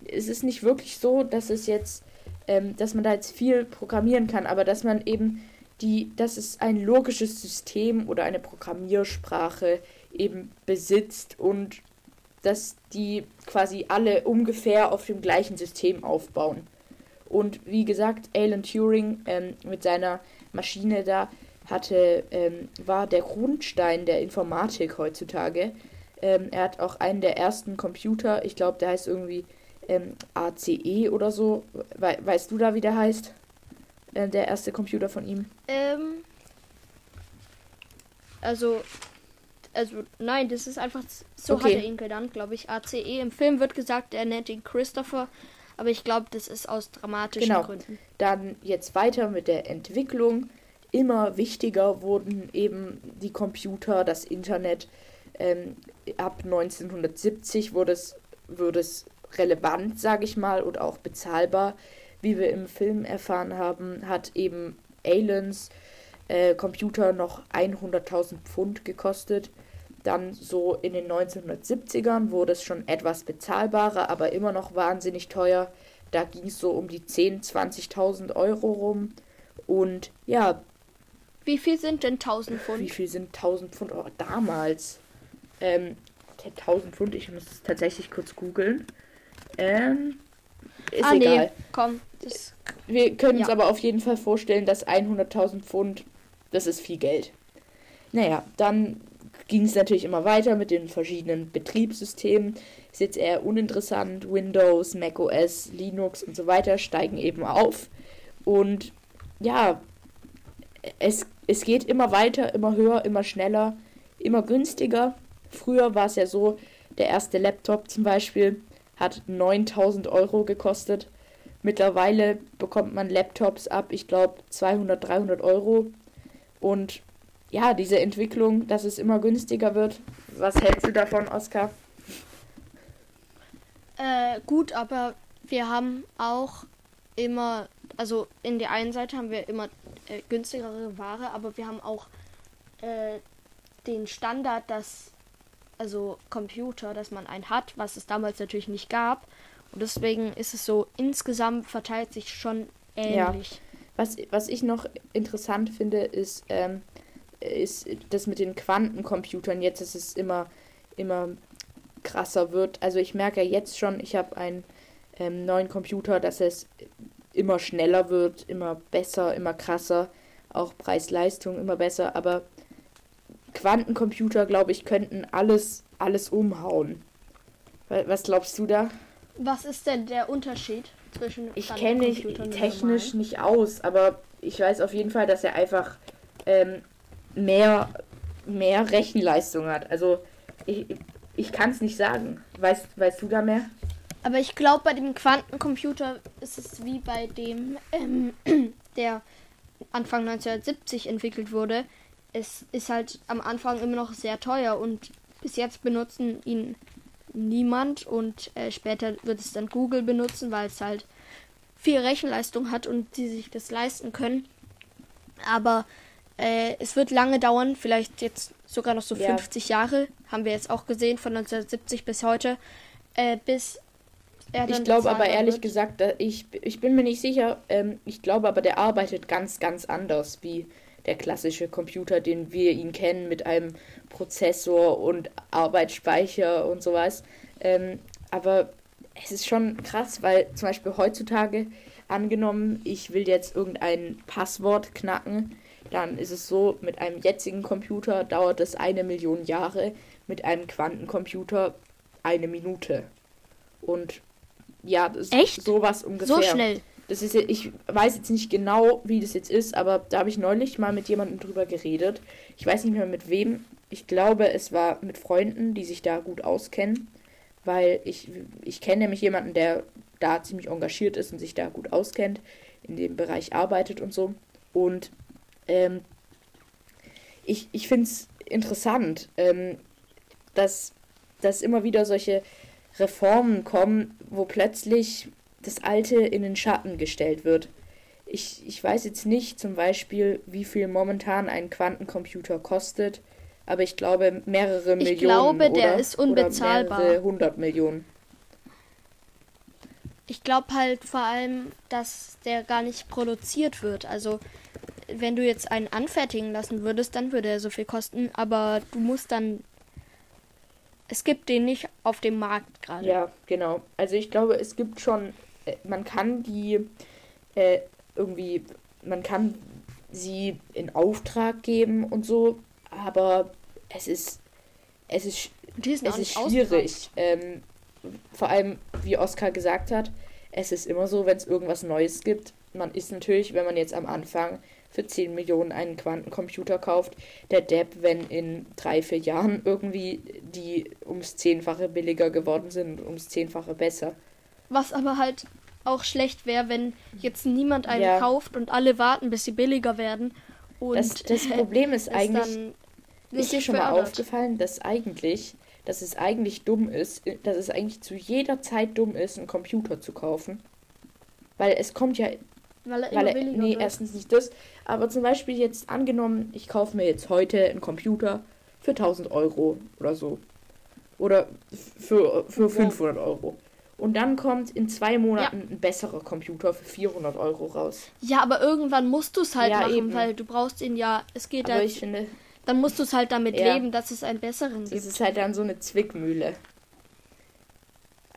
Es ist nicht wirklich so, dass es jetzt, ähm, dass man da jetzt viel programmieren kann, aber dass man eben die, dass es ein logisches System oder eine Programmiersprache eben besitzt und dass die quasi alle ungefähr auf dem gleichen System aufbauen. Und wie gesagt, Alan Turing ähm, mit seiner Maschine da hatte, ähm, war der Grundstein der Informatik heutzutage. Ähm, er hat auch einen der ersten Computer, ich glaube, der heißt irgendwie ähm, ACE oder so. We weißt du da, wie der heißt? Äh, der erste Computer von ihm. Ähm, also, also nein, das ist einfach so Okay. hat er ihn genannt, glaube ich. ACE. Im Film wird gesagt, er nennt ihn Christopher, aber ich glaube, das ist aus dramatischen Genau. Gründen. Dann jetzt weiter mit der Entwicklung. Immer wichtiger wurden eben die Computer, das Internet. Ähm, ab 1970 wurde es, wurde es relevant, sage ich mal, und auch bezahlbar. Wie wir im Film erfahren haben, hat eben Alans äh, Computer noch 100.000 Pfund gekostet. Dann so in den 1970ern wurde es schon etwas bezahlbarer, aber immer noch wahnsinnig teuer. Da ging es so um die 10.000, 20.000 Euro rum. Und ja, Wie viel sind denn 1000 wie Pfund? viel sind 1000 Pfund Euro damals? Ähm, der 1000 Pfund, ich muss es tatsächlich kurz googeln. Ähm, ist ah, egal. nee, komm. Das, Wir können uns Ja. aber auf jeden Fall vorstellen, dass 100.000 Pfund, das ist viel Geld. Naja, dann ging es natürlich immer weiter mit den verschiedenen Betriebssystemen. Ist jetzt eher uninteressant. Windows, macOS, Linux und so weiter steigen eben auf. Und ja, es, es geht immer weiter, immer höher, immer schneller, immer günstiger. Früher war es ja so, der erste Laptop zum Beispiel hat 9000 Euro gekostet. Mittlerweile bekommt man Laptops ab, ich glaube, 200, 300 Euro. Und ja, diese Entwicklung, dass es immer günstiger wird. Was hältst du davon, Oskar? Äh, gut, aber wir haben auch immer, also in der einen Seite haben wir immer äh, günstigere Ware, aber wir haben auch äh, den Standard, dass also Computer, dass man einen hat, was es damals natürlich nicht gab. Und deswegen ist es so, insgesamt verteilt sich schon ähnlich. Ja. Was, was ich noch interessant finde, ist, ähm, ist das mit den Quantencomputern. Jetzt ist es immer, immer krasser wird. Also ich merke jetzt schon, ich habe einen ähm, neuen Computer, dass es immer schneller wird, immer besser, immer krasser. Auch Preis-Leistung immer besser. Aber Quantencomputer, glaube ich, könnten alles, alles umhauen. Was glaubst du da? Was ist denn der Unterschied zwischen Ich kenne mich technisch nicht aus, aber ich weiß auf jeden Fall, dass er einfach ähm, mehr, mehr Rechenleistung hat. Also ich, ich kann es nicht sagen. Weißt, weißt du da mehr? Aber ich glaube, bei dem Quantencomputer ist es wie bei dem, ähm, der Anfang 1970 entwickelt wurde es ist halt am Anfang immer noch sehr teuer und bis jetzt benutzen ihn niemand und äh, später wird es dann Google benutzen, weil es halt viel Rechenleistung hat und sie sich das leisten können. Aber äh, es wird lange dauern, vielleicht jetzt sogar noch so ja. 50 Jahre, haben wir jetzt auch gesehen, von 1970 bis heute, äh, bis er Ich glaube aber ehrlich wird. gesagt, ich, ich bin mir nicht sicher, ähm, ich glaube aber, der arbeitet ganz, ganz anders wie der klassische Computer, den wir ihn kennen, mit einem Prozessor und Arbeitsspeicher und sowas. Ähm, aber es ist schon krass, weil zum Beispiel heutzutage angenommen, ich will jetzt irgendein Passwort knacken, dann ist es so, mit einem jetzigen Computer dauert es eine Million Jahre, mit einem Quantencomputer eine Minute. Und ja, das Echt? ist sowas ungefähr. So schnell. Das ist ich weiß jetzt nicht genau, wie das jetzt ist, aber da habe ich neulich mal mit jemandem drüber geredet. Ich weiß nicht mehr mit wem. Ich glaube, es war mit Freunden, die sich da gut auskennen, weil ich ich kenne nämlich jemanden, der da ziemlich engagiert ist und sich da gut auskennt, in dem Bereich arbeitet und so. Und ähm, ich, ich finde es interessant, ähm, dass, dass immer wieder solche Reformen kommen, wo plötzlich das Alte in den Schatten gestellt wird. Ich, ich weiß jetzt nicht zum Beispiel, wie viel momentan ein Quantencomputer kostet, aber ich glaube mehrere Millionen. Ich glaube, der oder, ist unbezahlbar. Oder hundert Millionen. Ich glaube halt vor allem, dass der gar nicht produziert wird. Also wenn du jetzt einen anfertigen lassen würdest, dann würde er so viel kosten, aber du musst dann es gibt den nicht auf dem Markt gerade. Ja, genau. Also ich glaube, es gibt schon äh, man kann die äh, irgendwie, man kann sie in Auftrag geben und so, aber es ist, es ist, es ist schwierig. Ähm, vor allem, wie Oskar gesagt hat, es ist immer so, wenn es irgendwas Neues gibt. Man ist natürlich, wenn man jetzt am Anfang für 10 Millionen einen Quantencomputer kauft, der Depp, wenn in drei, vier Jahren irgendwie die ums Zehnfache billiger geworden sind, ums Zehnfache besser. Was aber halt auch schlecht wäre, wenn jetzt niemand einen ja. kauft und alle warten, bis sie billiger werden. Und das, das Problem ist eigentlich, ist dir schon mal aufgefallen, dass eigentlich, dass es eigentlich dumm ist, dass es eigentlich zu jeder Zeit dumm ist, einen Computer zu kaufen. Weil es kommt ja. Weil er, weil er nee, wird. erstens nicht das. Aber zum Beispiel jetzt angenommen, ich kaufe mir jetzt heute einen Computer für 1000 Euro oder so. Oder für, für 500 Euro. Und dann kommt in zwei Monaten ja. ein besserer Computer für 400 Euro raus. Ja, aber irgendwann musst du es halt ja, machen, eben. weil du brauchst ihn ja. Es geht aber halt. Ich finde, dann musst du es halt damit ja, leben, dass es einen besseren gibt. Das ist halt dann so eine Zwickmühle.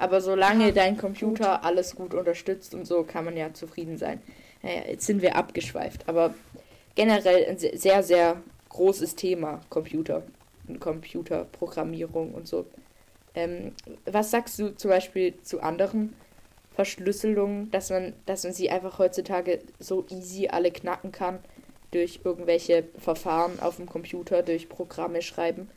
Aber solange ja, dein Computer gut. alles gut unterstützt und so, kann man ja zufrieden sein. Naja, jetzt sind wir abgeschweift. Aber generell ein sehr, sehr großes Thema, Computer. Quantencomputerprogrammierung und so. Ähm, was sagst du zum Beispiel zu anderen Verschlüsselungen, dass man, dass man sie einfach heutzutage so easy alle knacken kann durch irgendwelche Verfahren auf dem Computer, durch Programme schreiben?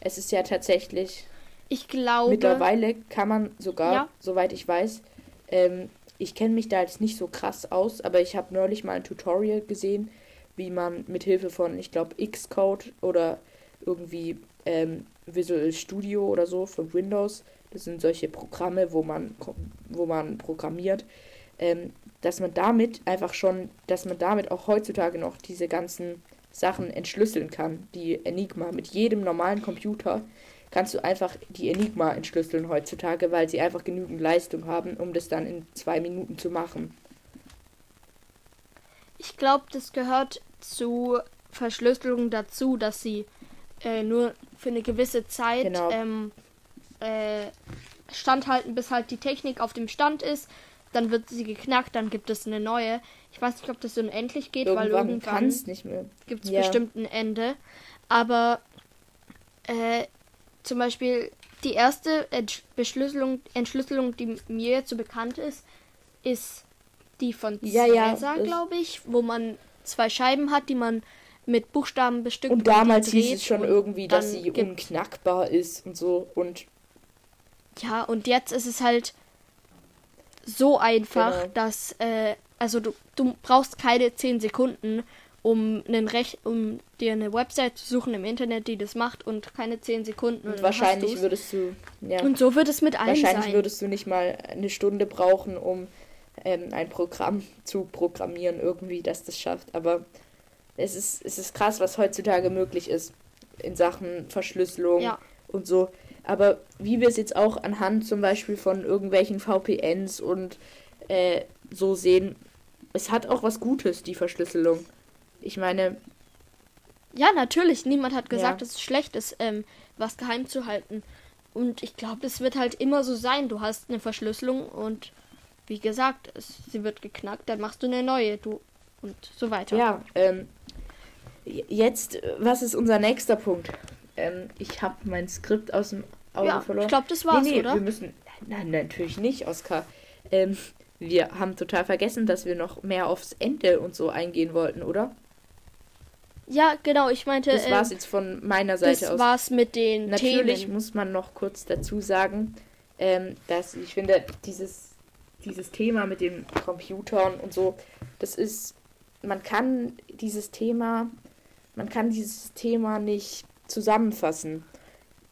Es ist ja tatsächlich. Ich glaube. Mittlerweile kann man sogar, Ja. soweit ich weiß, ähm, ich kenne mich da jetzt nicht so krass aus, aber ich habe neulich mal ein Tutorial gesehen, wie man mit Hilfe von, ich glaube, Xcode oder irgendwie ähm, Visual Studio oder so für Windows, das sind solche Programme, wo man, wo man programmiert, ähm, dass man damit einfach schon, dass man damit auch heutzutage noch diese ganzen Sachen entschlüsseln kann, die Enigma. Mit jedem normalen Computer kannst du einfach die Enigma entschlüsseln heutzutage, weil sie einfach genügend Leistung haben, um das dann in zwei Minuten zu machen. Ich glaube, das gehört zu Verschlüsselung dazu, dass sie äh, nur für eine gewisse Zeit Genau. ähm, äh, standhalten, bis halt die Technik auf dem Stand ist. Dann wird sie geknackt, dann gibt es eine neue. Ich weiß nicht, ob das unendlich geht, weil Irgendwann irgendwann nicht mehr. gibt es Ja. bestimmt ein Ende. Aber äh, zum Beispiel die erste Entsch Beschlüsselung, Entschlüsselung, die mir jetzt so bekannt ist, ist die von Ja, ja, Caesar, das- glaube ich, wo man zwei Scheiben hat, die man mit Buchstaben bestückt Und damals hieß es schon irgendwie, dass sie unknackbar ist und so. Und Ja, und jetzt ist es halt so einfach, Genau. dass, äh, also du, du brauchst keine 10 Sekunden, um, einen Rech um dir eine Website zu suchen im Internet, die das macht und keine 10 Sekunden. Und hast wahrscheinlich würdest du, ja, Und so wird es mit allen wahrscheinlich sein. würdest du nicht mal eine Stunde brauchen, um ähm, ein Programm zu programmieren, irgendwie, dass das schafft. Aber es ist, es ist krass, was heutzutage möglich ist in Sachen Verschlüsselung Ja. und so. Aber wie wir es jetzt auch anhand zum Beispiel von irgendwelchen VPNs und äh, so sehen, es hat auch was Gutes, die Verschlüsselung. Ich meine, Ja, natürlich. Niemand hat gesagt, Ja. dass es schlecht ist, ähm, was geheim zu halten. Und ich glaube, das wird halt immer so sein. Du hast eine Verschlüsselung und wie gesagt, es, sie wird geknackt, dann machst du eine neue. Du und so weiter. Ja, ähm, jetzt, was ist unser nächster Punkt? Ähm, ich habe mein Skript aus dem Auge Ja, verloren. ich glaube, das war's, nee, nee, oder? wir müssen, nein, natürlich nicht, Oskar. Ähm, wir haben total vergessen, dass wir noch mehr aufs Ende und so eingehen wollten, oder? Ja, genau. Ich meinte, Das ähm, war's jetzt von meiner das Seite aus. war's mit den Natürlich Themen. muss man noch kurz dazu sagen, ähm, dass ich finde, dieses, dieses Thema mit den Computern und so, das ist, man kann dieses Thema, man kann dieses Thema nicht zusammenfassen.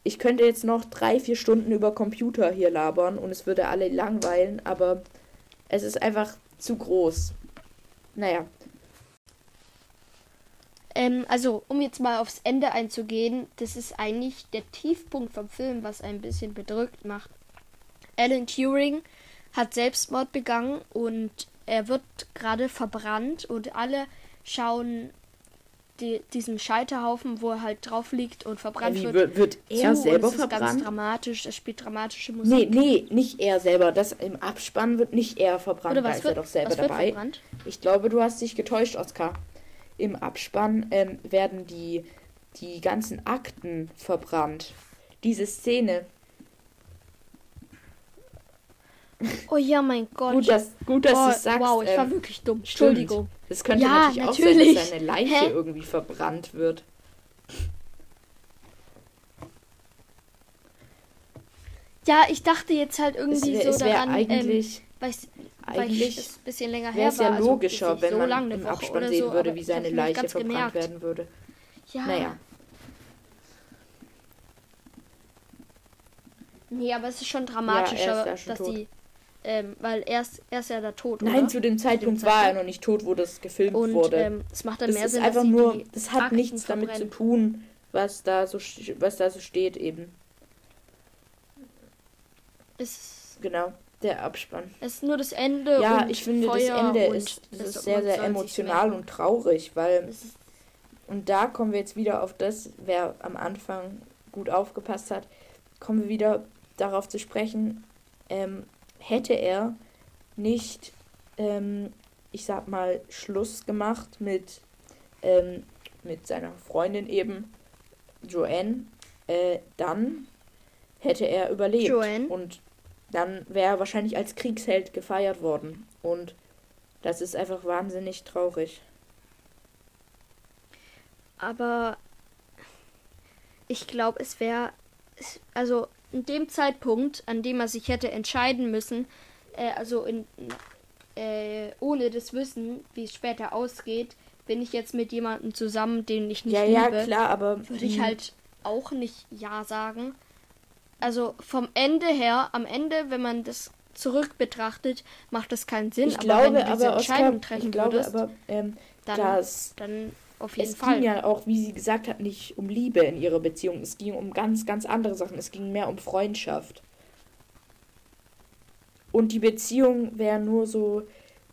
Ich könnte jetzt noch drei, vier Stunden über Computer hier labern und es würde alle langweilen, aber es ist einfach zu groß. Naja, Ähm, also, um jetzt mal aufs Ende einzugehen, das ist eigentlich der Tiefpunkt vom Film, was ein bisschen bedrückt macht. Alan Turing hat Selbstmord begangen und er wird gerade verbrannt und alle schauen die, diesen Scheiterhaufen, wo er halt drauf liegt und verbrannt wie wird. wird, wird er zu, selber und es ist ganz verbrannt? dramatisch, es spielt dramatische Nee, Musik. nee, nicht er selber. Das im Abspann wird nicht er verbrannt. Oder da was ist wird, er doch selber dabei. verbrannt? Ich glaube, du hast dich getäuscht, Oskar. Im Abspann ähm, werden die, die ganzen Akten verbrannt. Diese Szene. Oh ja, mein Gott. Gut, dass, gut, dass oh, du es sagst. wow, ich war ähm, wirklich dumm. stimmt. Entschuldigung. Das könnte Ja, natürlich auch sein, natürlich. dass seine Leiche Hä? irgendwie verbrannt wird. Ja, ich dachte jetzt halt Es irgendwie so wär daran, ähm, eigentlich, weil weil eigentlich es ein bisschen länger wäre her es war. ja also logischer, nicht wenn so man im Abspann sehen so, würde, wie ich seine Leiche verbrannt gemerkt. werden würde. Ja. Naja. Nee, aber es ist schon Ja, dramatischer, er ist ja schon dass tot. die. Ähm, weil er ist, er ist ja da tot, Nein, oder? zu dem Zeitpunkt war er noch nicht tot, wo das gefilmt Und wurde. ähm, es macht dann das mehr ist Sinn, einfach nur, das hat Akten nichts damit zu verbrennen. tun, was da so, was da so steht eben. Es, Genau, der Abspann. es ist nur das Ende. Ja, und ich finde, Feuer das Ende ist, das ist sehr, sehr emotional und traurig, weil, und da kommen wir jetzt wieder auf das, wer am Anfang gut aufgepasst hat, kommen wir wieder darauf zu sprechen, ähm, hätte er nicht, ähm, ich sag mal, Schluss gemacht mit, ähm, mit seiner Freundin eben, Joanne, äh, dann hätte er überlebt. Joanne? Und dann wäre er wahrscheinlich als Kriegsheld gefeiert worden. Und das ist einfach wahnsinnig traurig. Aber ich glaube, es wäre, also in dem Zeitpunkt, an dem er sich hätte entscheiden müssen, äh, also in, äh, ohne das Wissen, wie es später ausgeht, bin ich jetzt mit jemandem zusammen, den ich nicht ja, liebe, ja, klar, aber. würde ich mh, halt auch nicht Ja sagen. Also vom Ende her, am Ende, wenn man das zurück betrachtet, macht das keinen Sinn. Ich aber glaube, wenn du diese aber Entscheidung Oskar, treffen ich glaube, würdest, aber ähm, dann, dann auf jeden es Fall. ging ja auch, wie sie gesagt hat, nicht um Liebe in ihrer Beziehung. Es ging um ganz, ganz andere Sachen. Es ging mehr um Freundschaft. Und die Beziehung wäre nur so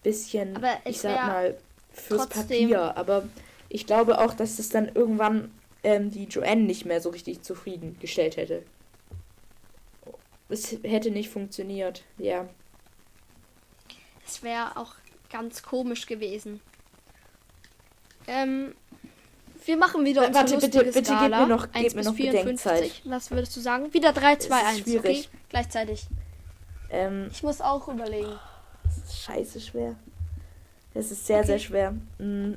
bisschen, Aber es ich sag mal, fürs trotzdem- Papier. Aber ich glaube auch, dass es dann irgendwann ähm, die Joanne nicht mehr so richtig zufriedengestellt hätte. Es hätte nicht funktioniert, ja. Es wäre auch ganz komisch gewesen. Ähm, wir machen wieder Wa- unsere warte, bitte- bitte gib Skala. mir noch- 1 gib mir noch 54. Bedenkzeit. Was würdest du sagen? Wieder 3, 2, ist 1. Okay? schwierig. Gleichzeitig. Ähm, Ich muss auch überlegen. Das ist scheiße schwer. Das ist sehr, sehr schwer. Mm.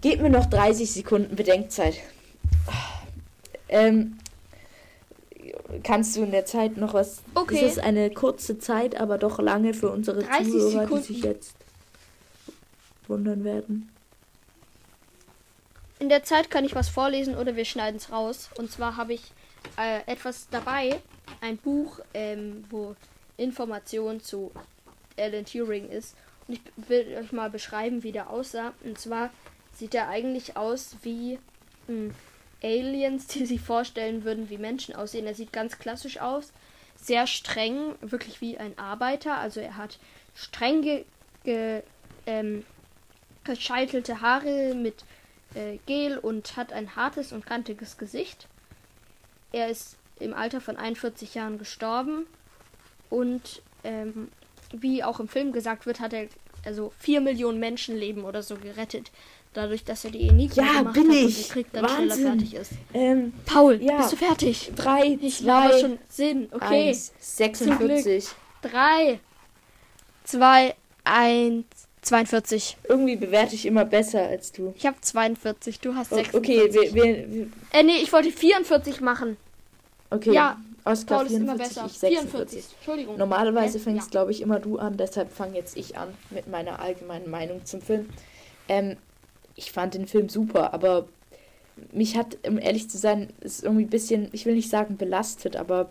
Gebt mir noch 30 Sekunden Bedenkzeit. Ähm, kannst du in der Zeit noch was? Okay. Es ist eine kurze Zeit, aber doch lange für unsere 30 Zuhörer, Sekunden. die sich jetzt wundern werden. In der Zeit kann ich was vorlesen oder wir schneiden es raus. Und zwar habe ich äh, etwas dabei, ein Buch, ähm, wo Information zu Alan Turing ist. Und ich will euch mal beschreiben, wie der aussah. Und zwar sieht er eigentlich aus wie mh, Aliens, die sich vorstellen würden, wie Menschen aussehen. Er sieht ganz klassisch aus, sehr streng, wirklich wie ein Arbeiter. Also er hat streng ge, ge, ähm, gescheitelte Haare mit äh, Gel und hat ein hartes und kantiges Gesicht. Er ist im Alter von 41 Jahren gestorben und ähm, wie auch im Film gesagt wird, hat er also 4 Millionen Menschenleben oder so gerettet, dadurch, dass er die Enigma Ja, gemacht bin hat und ich. die Krieg dann Wahnsinn. schneller fertig ist. Ähm, Paul, Ja. bist du fertig? drei, Ich laber zwei, schon Sinn. Okay. eins, 46. 3, 2, 1, 42. Irgendwie bewerte ich immer besser als du. Ich habe 42, du hast O- 46. Okay, wir, wir, wir Äh, nee, ich wollte 44 machen. okay. Ja, Oscar Paul ist immer 44, besser. ich 46. 44. Entschuldigung. Normalerweise Hä? fängst, Ja. glaube ich, immer du an, deshalb fange jetzt ich an mit meiner allgemeinen Meinung zum Film. Ähm, ich fand den Film super, aber mich hat, um ehrlich zu sein, ist irgendwie ein bisschen, ich will nicht sagen belastet, aber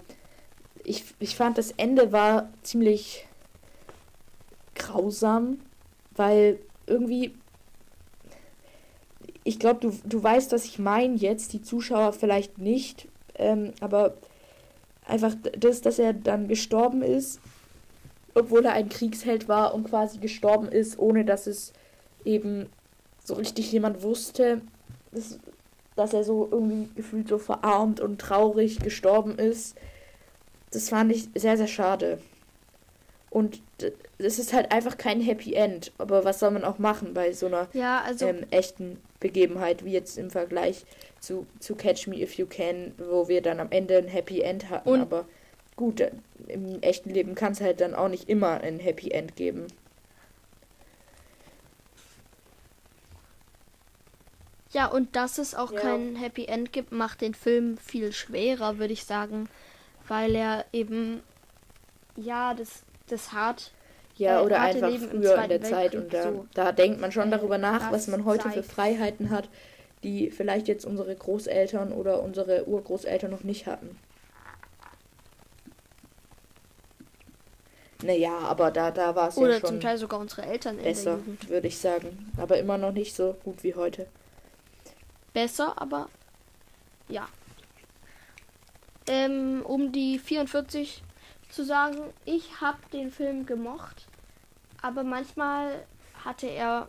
ich, ich fand das Ende war ziemlich grausam, weil irgendwie, ich glaube, du, du weißt, was ich meine jetzt, die Zuschauer vielleicht nicht, ähm, aber einfach das, dass er dann gestorben ist, obwohl er ein Kriegsheld war und quasi gestorben ist, ohne dass es eben so richtig jemand wusste, dass, dass er so irgendwie gefühlt so verarmt und traurig gestorben ist. Das fand ich sehr, sehr schade. Und es ist halt einfach kein Happy End. Aber was soll man auch machen bei so einer Ja, also ähm, echten Begebenheit, wie jetzt im Vergleich zu, zu Catch Me If You Can, wo wir dann am Ende ein Happy End hatten. Aber gut, im echten Leben kann es halt dann auch nicht immer ein Happy End geben. Ja, und dass es auch Ja. kein Happy End gibt, macht den Film viel schwerer, würde ich sagen, weil er eben ja, das das hart Ja, Äh, oder einfach Leben früher in der Zeit. Und da, so, da denkt man schon äh, darüber nach, was man heute für zeigt. Freiheiten hat, die vielleicht jetzt unsere Großeltern oder unsere Urgroßeltern noch nicht hatten. Naja, aber da, da war es oder ja schon zum Teil sogar unsere Eltern besser, würde ich sagen. Aber immer noch nicht so gut wie heute. Besser, aber ja. Ähm, um die 44 zu sagen, ich habe den Film gemocht, aber manchmal hatte er,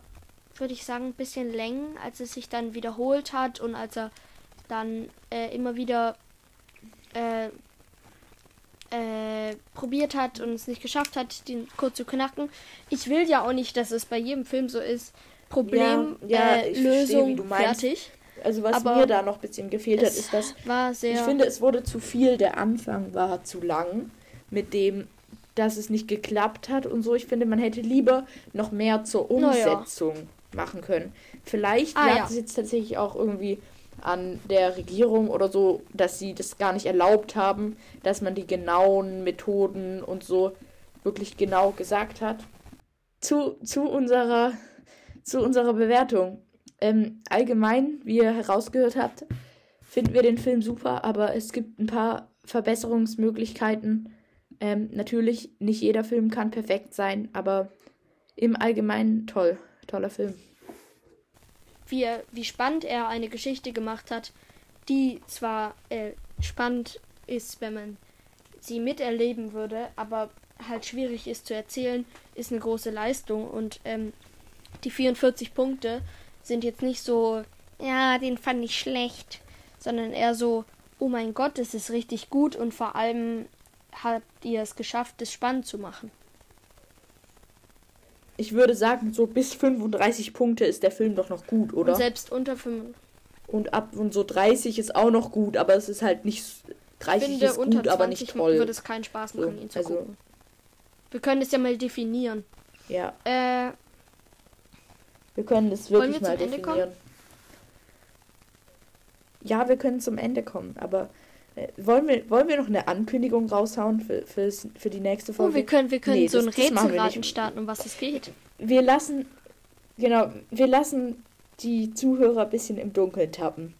würde ich sagen, ein bisschen Längen, als es sich dann wiederholt hat und als er dann äh, immer wieder äh, äh, probiert hat und es nicht geschafft hat, den kurz zu knacken. Ich will ja auch nicht, dass es bei jedem Film so ist. Problem, Ja, ja, äh, verstehe, Lösung, meinst. fertig. Also was Aber mir da noch ein bisschen gefehlt hat, ist, dass ich finde, es wurde zu viel. Der Anfang war zu lang mit dem, dass es nicht geklappt hat und so. Ich finde, man hätte lieber noch mehr zur Naja. Umsetzung machen können. Vielleicht Ah, lag ja. es jetzt tatsächlich auch irgendwie an der Regierung oder so, dass sie das gar nicht erlaubt haben, dass man die genauen Methoden und so wirklich genau gesagt hat. Zu, zu, unserer, zu unserer Bewertung. Ähm, allgemein, wie ihr herausgehört habt, finden wir den Film super, aber es gibt ein paar Verbesserungsmöglichkeiten. Ähm, natürlich, nicht jeder Film kann perfekt sein, aber im Allgemeinen toll. Toller Film. wie, wie spannend er eine Geschichte gemacht hat, die zwar äh, spannend ist, wenn man sie miterleben würde, aber halt schwierig ist zu erzählen, ist eine große Leistung. Und ähm, die 44 Punkte sind jetzt nicht so, ja, den fand ich schlecht, sondern eher so, oh mein Gott, es ist richtig gut und vor allem habt ihr es geschafft, es spannend zu machen. Ich würde sagen, so bis 35 Punkte ist der Film doch noch gut, oder? Und selbst unter 5, Und ab und so 30 ist auch noch gut, aber es ist halt nicht. s- 30 finde, ist unter gut, aber 20 nicht toll. würde es keinen Spaß machen, So, ihn zu also- gucken. Wir können es ja mal definieren. Ja, Äh, wir können das Wollen wirklich wir mal zum Ende definieren. Ja, wir können zum Ende kommen, aber äh, wollen, wir, wollen wir noch eine Ankündigung raushauen für, fürs, für die nächste Folge? oh, wir können, wir können Nee, so ein Rätselraten starten, um was es geht. wir lassen, genau, wir lassen die Zuhörer ein bisschen im Dunkeln tappen.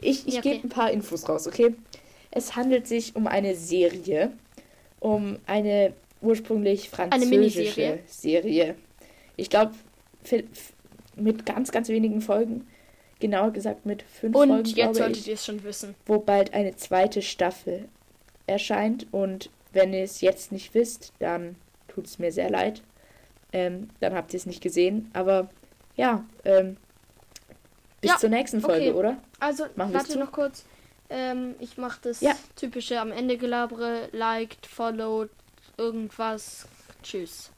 Ich, ich Ja, okay. gebe ein paar Infos raus, okay? Es handelt sich um eine Serie, um eine ursprünglich französische Miniserie? Serie. Ich glaube, mit ganz, ganz wenigen Folgen, genauer gesagt mit fünf Und Folgen, jetzt glaube solltet ich, ihr es schon wissen. wo bald eine zweite Staffel erscheint. Und wenn ihr es jetzt nicht wisst, dann tut es mir sehr leid. Ähm, dann habt ihr es nicht gesehen. Aber ja, ähm, bis Ja, zur nächsten Folge, okay. oder? Also, Machen warte noch kurz. Ähm, ich mache das Ja. typische am Ende gelabere, liked, followed, irgendwas. Tschüss.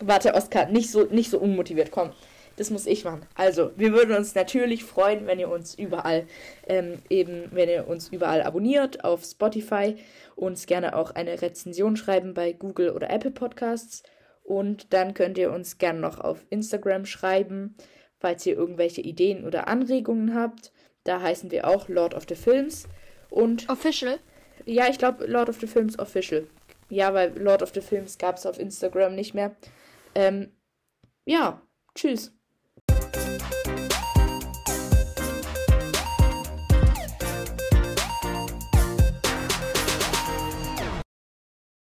Warte, Oskar, nicht so, nicht so unmotiviert, komm. Das muss ich machen. Also, wir würden uns natürlich freuen, wenn ihr uns überall, ähm, eben, wenn ihr uns überall abonniert, auf Spotify, uns gerne auch eine Rezension schreiben bei Google oder Apple Podcasts. Und dann könnt ihr uns gerne noch auf Instagram schreiben, falls ihr irgendwelche Ideen oder Anregungen habt. Da heißen wir auch Lord of the Films. Und Official? ja, ich glaube Lord of the Films Official. Ja, weil Lord of the Films gab es auf Instagram nicht mehr. Ähm, ja, tschüss.